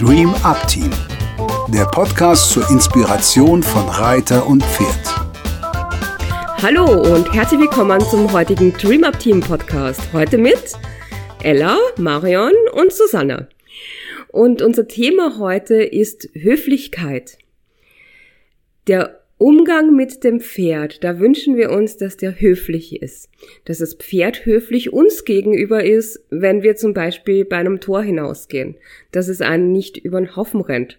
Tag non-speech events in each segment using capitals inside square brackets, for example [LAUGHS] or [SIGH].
Dream Up Team, der Podcast zur Inspiration von Reiter und Pferd. Hallo und herzlich willkommen zum heutigen Dream Up Team Podcast. Heute mit Ella, Marion und Susanna. Und unser Thema heute ist Höflichkeit. Der Umgang mit dem Pferd, da wünschen wir uns, dass der höflich ist. Dass das Pferd höflich uns gegenüber ist, wenn wir zum Beispiel bei einem Tor hinausgehen. Dass es einen nicht über den Haufen rennt.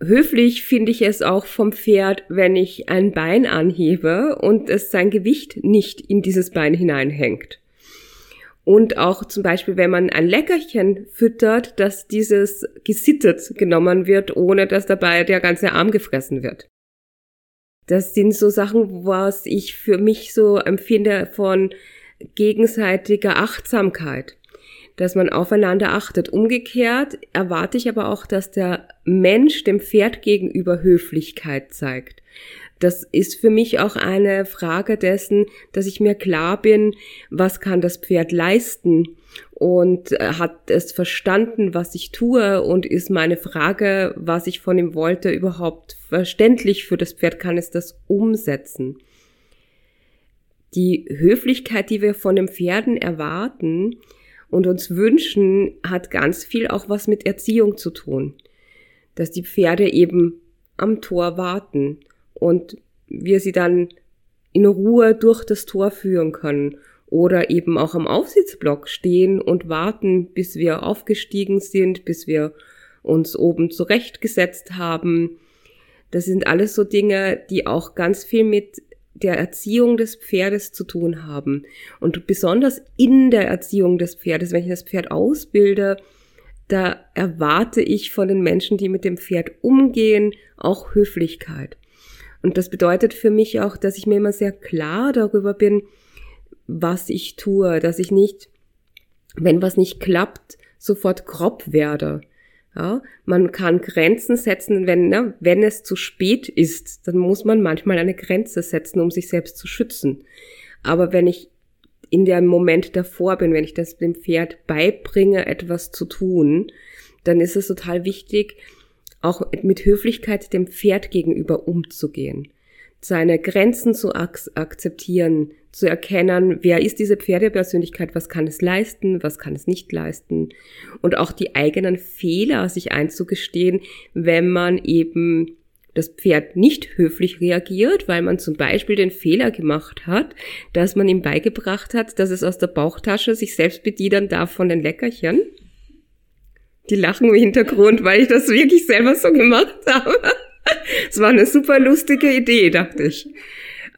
Höflich finde ich es auch vom Pferd, wenn ich ein Bein anhebe und es sein Gewicht nicht in dieses Bein hineinhängt. Und auch zum Beispiel, wenn man ein Leckerchen füttert, dass dieses gesittet genommen wird, ohne dass dabei der ganze Arm gefressen wird. Das sind so Sachen, was ich für mich so empfinde von gegenseitiger Achtsamkeit, dass man aufeinander achtet. Umgekehrt erwarte ich aber auch, dass der Mensch dem Pferd gegenüber Höflichkeit zeigt. Das ist für mich auch eine Frage dessen, dass ich mir klar bin, was kann das Pferd leisten und äh, hat es verstanden, was ich tue und ist meine Frage, was ich von ihm wollte, überhaupt verständlich für das Pferd, kann es das umsetzen. Die Höflichkeit, die wir von den Pferden erwarten und uns wünschen, hat ganz viel auch was mit Erziehung zu tun. Dass die Pferde eben am Tor warten und wir sie dann in Ruhe durch das Tor führen können oder eben auch am Aufsitzblock stehen und warten, bis wir aufgestiegen sind, bis wir uns oben zurechtgesetzt haben. Das sind alles so Dinge, die auch ganz viel mit der Erziehung des Pferdes zu tun haben. Und besonders in der Erziehung des Pferdes, wenn ich das Pferd ausbilde, da erwarte ich von den Menschen, die mit dem Pferd umgehen, auch Höflichkeit. Und das bedeutet für mich auch, dass ich mir immer sehr klar darüber bin, was ich tue, dass ich nicht, wenn was nicht klappt, sofort grob werde. Ja, man kann Grenzen setzen, wenn, ne, wenn es zu spät ist, dann muss man manchmal eine Grenze setzen, um sich selbst zu schützen. Aber wenn ich in dem Moment davor bin, wenn ich das dem Pferd beibringe, etwas zu tun, dann ist es total wichtig, auch mit Höflichkeit dem Pferd gegenüber umzugehen, seine Grenzen zu ak akzeptieren, zu erkennen, wer ist diese Pferdepersönlichkeit, was kann es leisten, was kann es nicht leisten. Und auch die eigenen Fehler sich einzugestehen, wenn man eben das Pferd nicht höflich reagiert, weil man zum Beispiel den Fehler gemacht hat, dass man ihm beigebracht hat, dass es aus der Bauchtasche sich selbst bedienen darf von den Leckerchen die lachen im Hintergrund, weil ich das wirklich selber so gemacht habe. [LAUGHS] Es war eine super lustige Idee, dachte ich.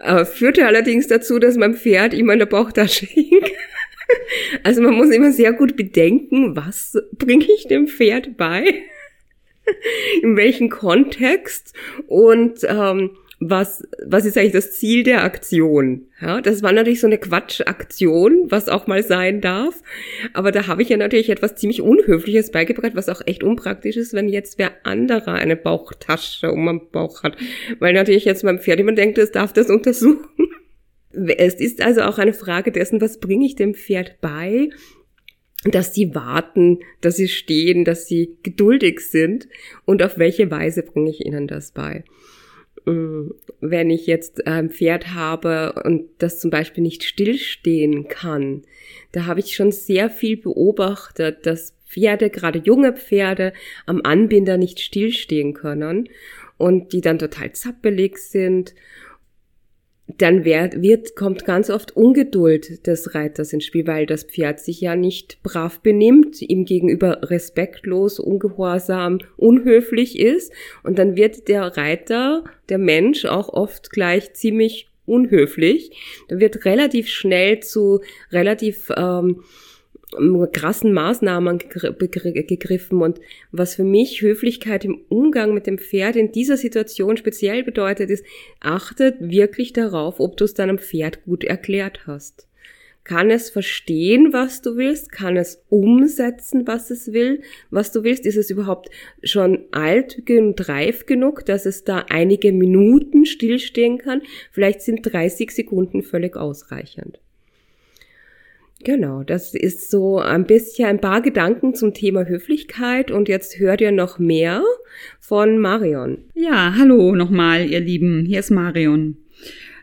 Aber führte allerdings dazu, dass mein Pferd immer in der Bauchtasche hing. [LAUGHS] Also man muss immer sehr gut bedenken, was bringe ich dem Pferd bei, [LAUGHS] in welchem Kontext und ähm, was, was ist eigentlich das Ziel der Aktion? Ja, das war natürlich so eine Quatschaktion, was auch mal sein darf. Aber da habe ich ja natürlich etwas ziemlich Unhöfliches beigebracht, was auch echt unpraktisch ist, wenn jetzt wer anderer eine Bauchtasche um den Bauch hat. Weil natürlich jetzt beim Pferd jemand denkt, es darf das untersuchen. [LAUGHS] Es ist also auch eine Frage dessen, was bringe ich dem Pferd bei, dass sie warten, dass sie stehen, dass sie geduldig sind und auf welche Weise bringe ich ihnen das bei. Mm, wenn ich jetzt ein Pferd habe und das zum Beispiel nicht stillstehen kann, da habe ich schon sehr viel beobachtet, dass Pferde, gerade junge Pferde, am Anbinder nicht stillstehen können und die dann total zappelig sind dann wird, wird, kommt ganz oft Ungeduld des Reiters ins Spiel, weil das Pferd sich ja nicht brav benimmt, ihm gegenüber respektlos, ungehorsam, unhöflich ist. Und dann wird der Reiter, der Mensch auch oft gleich ziemlich unhöflich. Da wird relativ schnell zu relativ ähm, krassen Maßnahmen gegriffen und was für mich Höflichkeit im Umgang mit dem Pferd in dieser Situation speziell bedeutet, ist, achtet wirklich darauf, ob du es deinem Pferd gut erklärt hast. Kann es verstehen, was du willst? Kann es umsetzen, was es will, was du willst? Ist es überhaupt schon alt und reif genug, dass es da einige Minuten stillstehen kann? Vielleicht sind 30 Sekunden völlig ausreichend. Genau, das ist so ein bisschen ein paar Gedanken zum Thema Höflichkeit und jetzt hört ihr noch mehr von Marion. Ja, hallo nochmal, ihr Lieben, hier ist Marion.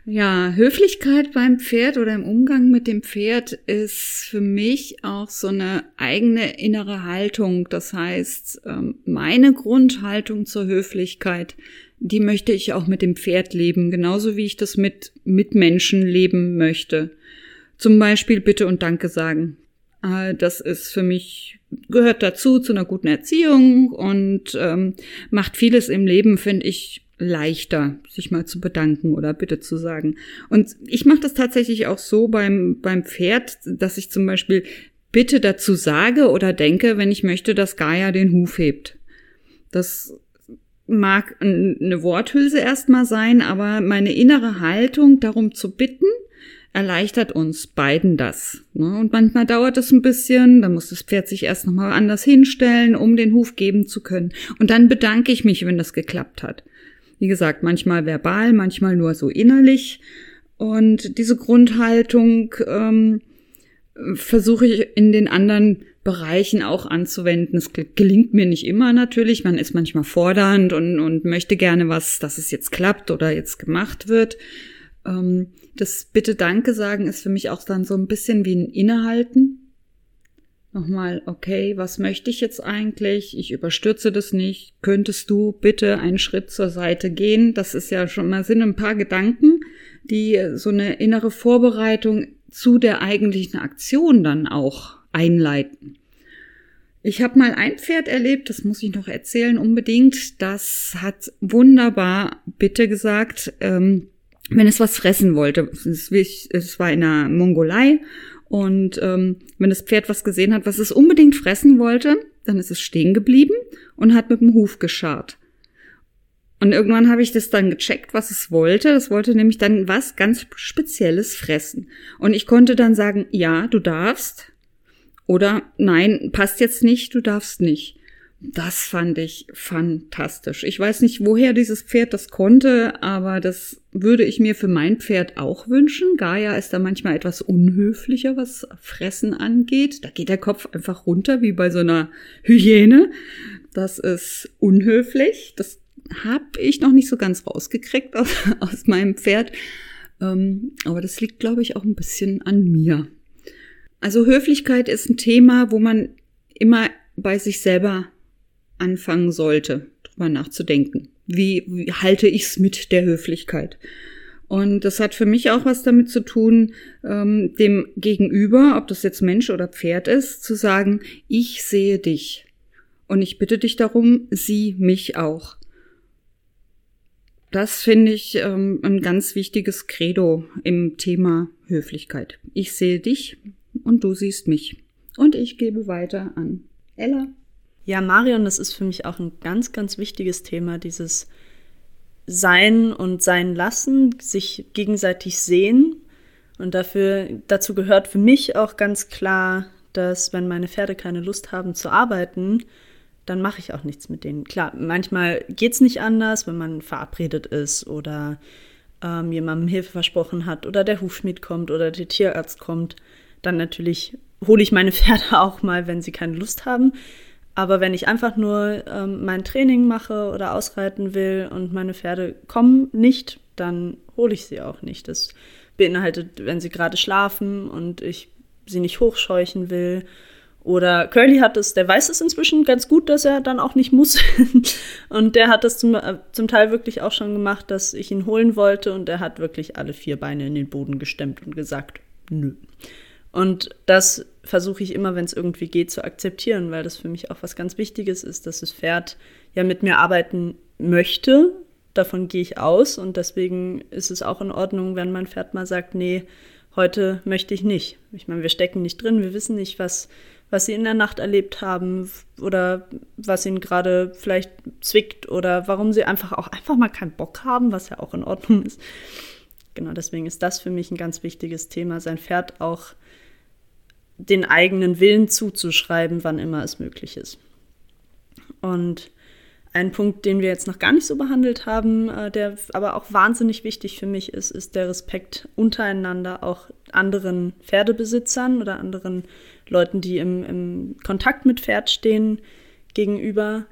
Ja, Höflichkeit beim Pferd oder im Umgang mit dem Pferd ist für mich auch so eine eigene innere Haltung. Das heißt, ähm, meine Grundhaltung zur Höflichkeit, die möchte ich auch mit dem Pferd leben, genauso wie ich das mit Mitmenschen leben möchte. Zum Beispiel Bitte und Danke sagen. Äh, das ist für mich, gehört dazu, zu einer guten Erziehung und ähm, macht vieles im Leben, finde ich, leichter, sich mal zu bedanken oder Bitte zu sagen. Und ich mache das tatsächlich auch so beim, beim Pferd, dass ich zum Beispiel Bitte dazu sage oder denke, wenn ich möchte, dass Gaia den Huf hebt. Das mag eine Worthülse erstmal sein, aber meine innere Haltung darum zu bitten, erleichtert uns beiden das. Ne? Und manchmal dauert es ein bisschen, dann muss das Pferd sich erst nochmal anders hinstellen, um den Huf geben zu können. Und dann bedanke ich mich, wenn das geklappt hat. Wie gesagt, manchmal verbal, manchmal nur so innerlich. Und diese Grundhaltung ähm, versuche ich in den anderen Bereichen auch anzuwenden. Es gelingt mir nicht immer natürlich. Man ist manchmal fordernd und, und möchte gerne was, dass es jetzt klappt oder jetzt gemacht wird. Ähm, das Bitte Danke sagen ist für mich auch dann so ein bisschen wie ein Innehalten. Nochmal, okay, was möchte ich jetzt eigentlich? Ich überstürze das nicht. Könntest du bitte einen Schritt zur Seite gehen? Das ist ja schon mal sind ein paar Gedanken, die so eine innere Vorbereitung zu der eigentlichen Aktion dann auch einleiten. Ich habe mal ein Pferd erlebt, das muss ich noch erzählen unbedingt. Das hat wunderbar bitte gesagt. Ähm, wenn es was fressen wollte. Es war in der Mongolei und ähm, wenn das Pferd was gesehen hat, was es unbedingt fressen wollte, dann ist es stehen geblieben und hat mit dem Huf gescharrt. Und irgendwann habe ich das dann gecheckt, was es wollte. Das wollte nämlich dann was ganz Spezielles fressen. Und ich konnte dann sagen, ja, du darfst. Oder nein, passt jetzt nicht, du darfst nicht. Das fand ich fantastisch. Ich weiß nicht, woher dieses Pferd das konnte, aber das würde ich mir für mein Pferd auch wünschen. Gaia ist da manchmal etwas unhöflicher, was Fressen angeht. Da geht der Kopf einfach runter, wie bei so einer Hyäne. Das ist unhöflich. Das habe ich noch nicht so ganz rausgekriegt aus, [LAUGHS] aus meinem Pferd. Ähm, aber das liegt, glaube ich, auch ein bisschen an mir. Also Höflichkeit ist ein Thema, wo man immer bei sich selber anfangen sollte, drüber nachzudenken. Wie, wie halte ich's mit der Höflichkeit? Und das hat für mich auch was damit zu tun, ähm, dem Gegenüber, ob das jetzt Mensch oder Pferd ist, zu sagen, ich sehe dich. Und ich bitte dich darum, sieh mich auch. Das finde ich ähm, ein ganz wichtiges Credo im Thema Höflichkeit. Ich sehe dich und du siehst mich. Und ich gebe weiter an Ella. Ja, Marion, das ist für mich auch ein ganz, ganz wichtiges Thema, dieses Sein und Sein lassen, sich gegenseitig sehen. Und dafür, dazu gehört für mich auch ganz klar, dass wenn meine Pferde keine Lust haben zu arbeiten, dann mache ich auch nichts mit denen. Klar, manchmal geht es nicht anders, wenn man verabredet ist oder ähm, jemandem Hilfe versprochen hat oder der Hufschmied kommt oder der Tierarzt kommt. Dann natürlich hole ich meine [LAUGHS] Pferde auch mal, wenn sie keine Lust haben. Aber wenn ich einfach nur ähm, mein Training mache oder ausreiten will und meine Pferde kommen nicht, dann hole ich sie auch nicht. Das beinhaltet, wenn sie gerade schlafen und ich sie nicht hochscheuchen will. Oder Curly hat es, der weiß es inzwischen ganz gut, dass er dann auch nicht muss. [LAUGHS] und der hat das zum, äh, zum Teil wirklich auch schon gemacht, dass ich ihn holen wollte und er hat wirklich alle vier Beine in den Boden gestemmt und gesagt, nö. Und das versuche ich immer, wenn es irgendwie geht, zu akzeptieren, weil das für mich auch was ganz Wichtiges ist, dass das Pferd ja mit mir arbeiten möchte. Davon gehe ich aus und deswegen ist es auch in Ordnung, wenn mein Pferd mal sagt, nee, heute möchte ich nicht. Ich meine, wir stecken nicht drin, wir wissen nicht, was, was sie in der Nacht erlebt haben oder was ihnen gerade vielleicht zwickt oder warum sie einfach auch einfach mal keinen Bock haben, was ja auch in Ordnung ist. Genau, deswegen ist das für mich ein ganz wichtiges Thema, sein Pferd auch den eigenen Willen zuzuschreiben, wann immer es möglich ist. Und Ein Punkt, den wir jetzt noch gar nicht so behandelt haben, äh, der aber auch wahnsinnig wichtig für mich ist, ist der Respekt untereinander, auch anderen Pferdebesitzern oder anderen Leuten, die im, im Kontakt mit Pferd stehen, gegenüber.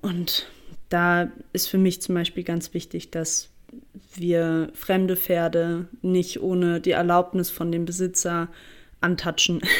Und da ist für mich zum Beispiel ganz wichtig, dass wir fremde Pferde nicht ohne die Erlaubnis von dem Besitzer antatschen. [LAUGHS]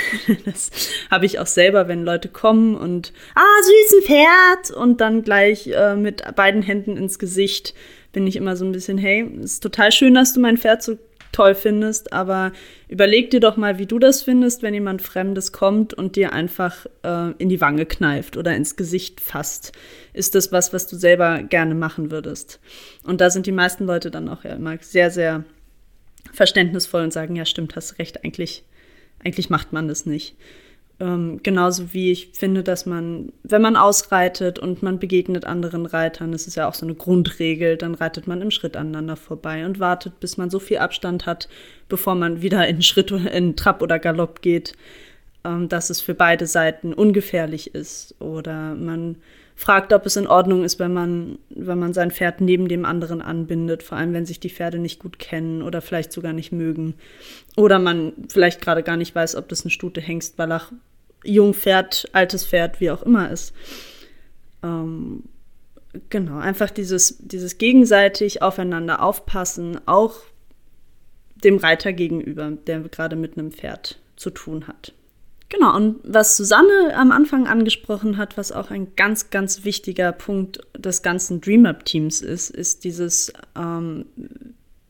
Das habe ich auch selber, wenn Leute kommen und ah, süßen Pferd und dann gleich äh, mit beiden Händen ins Gesicht bin ich immer so ein bisschen, hey, ist total schön, dass du mein Pferd so toll findest, aber überleg dir doch mal, wie du das findest, wenn jemand Fremdes kommt und dir einfach äh, in die Wange kneift oder ins Gesicht fasst. Ist das was, was du selber gerne machen würdest? Und da sind die meisten Leute dann auch ja immer sehr, sehr verständnisvoll und sagen, ja, stimmt, hast recht, eigentlich, eigentlich macht man das nicht. Ähm, genauso wie ich finde, dass man, wenn man ausreitet und man begegnet anderen Reitern, das ist ja auch so eine Grundregel, dann reitet man im Schritt aneinander vorbei und wartet, bis man so viel Abstand hat, bevor man wieder in Schritt in Trab oder Galopp geht, ähm, dass es für beide Seiten ungefährlich ist. Oder man fragt, ob es in Ordnung ist, wenn man, wenn man sein Pferd neben dem anderen anbindet, vor allem wenn sich die Pferde nicht gut kennen oder vielleicht sogar nicht mögen. Oder man vielleicht gerade gar nicht weiß, ob das eine Stute Hengst, Wallach, Jungpferd, altes Pferd, wie auch immer ist. Ähm, genau, einfach dieses, dieses gegenseitig aufeinander aufpassen, auch dem Reiter gegenüber, der gerade mit einem Pferd zu tun hat. Genau, und was Susanne am Anfang angesprochen hat, was auch ein ganz, ganz wichtiger Punkt des ganzen DreamUp-Teams ist, ist dieses ähm,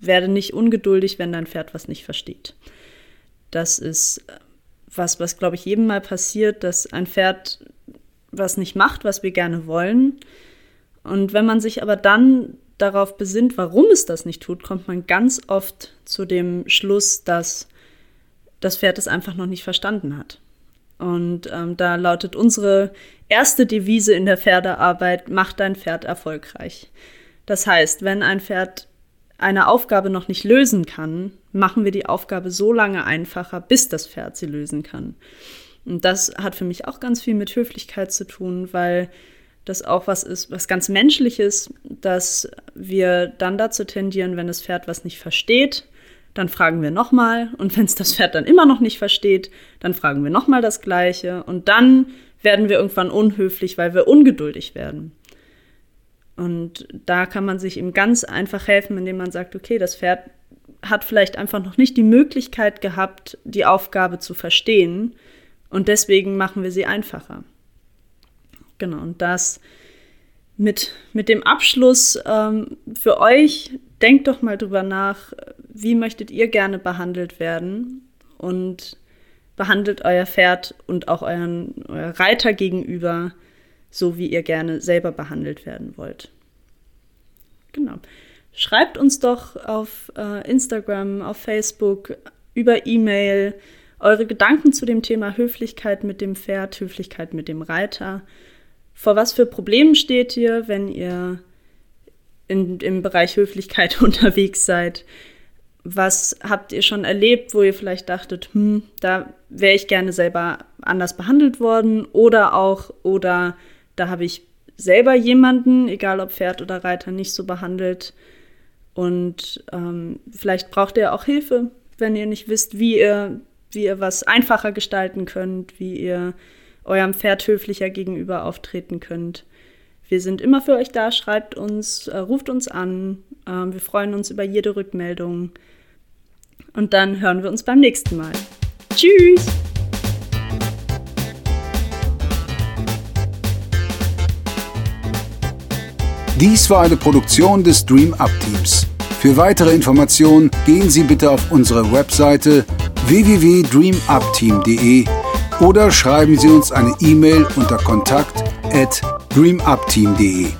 werde nicht ungeduldig, wenn dein Pferd was nicht versteht. Das ist was, was glaube ich jedem mal passiert, dass ein Pferd was nicht macht, was wir gerne wollen. Und wenn man sich aber dann darauf besinnt, warum es das nicht tut, kommt man ganz oft zu dem Schluss, dass das Pferd es einfach noch nicht verstanden hat. Und ähm, da lautet unsere erste Devise in der Pferdearbeit, mach dein Pferd erfolgreich. Das heißt, wenn ein Pferd eine Aufgabe noch nicht lösen kann, machen wir die Aufgabe so lange einfacher, bis das Pferd sie lösen kann. Und das hat für mich auch ganz viel mit Höflichkeit zu tun, weil das auch was ist, was ganz Menschliches, dass wir dann dazu tendieren, wenn das Pferd was nicht versteht, dann fragen wir nochmal. Und wenn es das Pferd dann immer noch nicht versteht, dann fragen wir nochmal das Gleiche. Und dann werden wir irgendwann unhöflich, weil wir ungeduldig werden. Und da kann man sich eben ganz einfach helfen, indem man sagt, okay, das Pferd hat vielleicht einfach noch nicht die Möglichkeit gehabt, die Aufgabe zu verstehen. Und deswegen machen wir sie einfacher. Genau, und das mit, mit dem Abschluss ähm, für euch, denkt doch mal drüber nach, wie möchtet ihr gerne behandelt werden und behandelt euer Pferd und auch euren euer Reiter gegenüber so, wie ihr gerne selber behandelt werden wollt. Genau. Schreibt uns doch auf äh, Instagram, auf Facebook, über E-Mail eure Gedanken zu dem Thema Höflichkeit mit dem Pferd, Höflichkeit mit dem Reiter. Vor was für Problemen steht ihr, wenn ihr in, im Bereich Höflichkeit [LAUGHS] unterwegs seid? Was habt ihr schon erlebt, wo ihr vielleicht dachtet, hm, da wäre ich gerne selber anders behandelt worden? Oder auch, oder da habe ich selber jemanden, egal ob Pferd oder Reiter, nicht so behandelt. Und ähm, vielleicht braucht ihr auch Hilfe, wenn ihr nicht wisst, wie ihr, wie ihr was einfacher gestalten könnt, wie ihr eurem Pferd höflicher gegenüber auftreten könnt. Wir sind immer für euch da, schreibt uns, äh, ruft uns an. Äh, wir freuen uns über jede Rückmeldung. Und dann hören wir uns beim nächsten Mal. Tschüss! Dies war eine Produktion des Dream Up Teams. Für weitere Informationen gehen Sie bitte auf unsere Webseite www.dreamupteam.de oder schreiben Sie uns eine E-Mail unter kontakt at dreamupteam.de.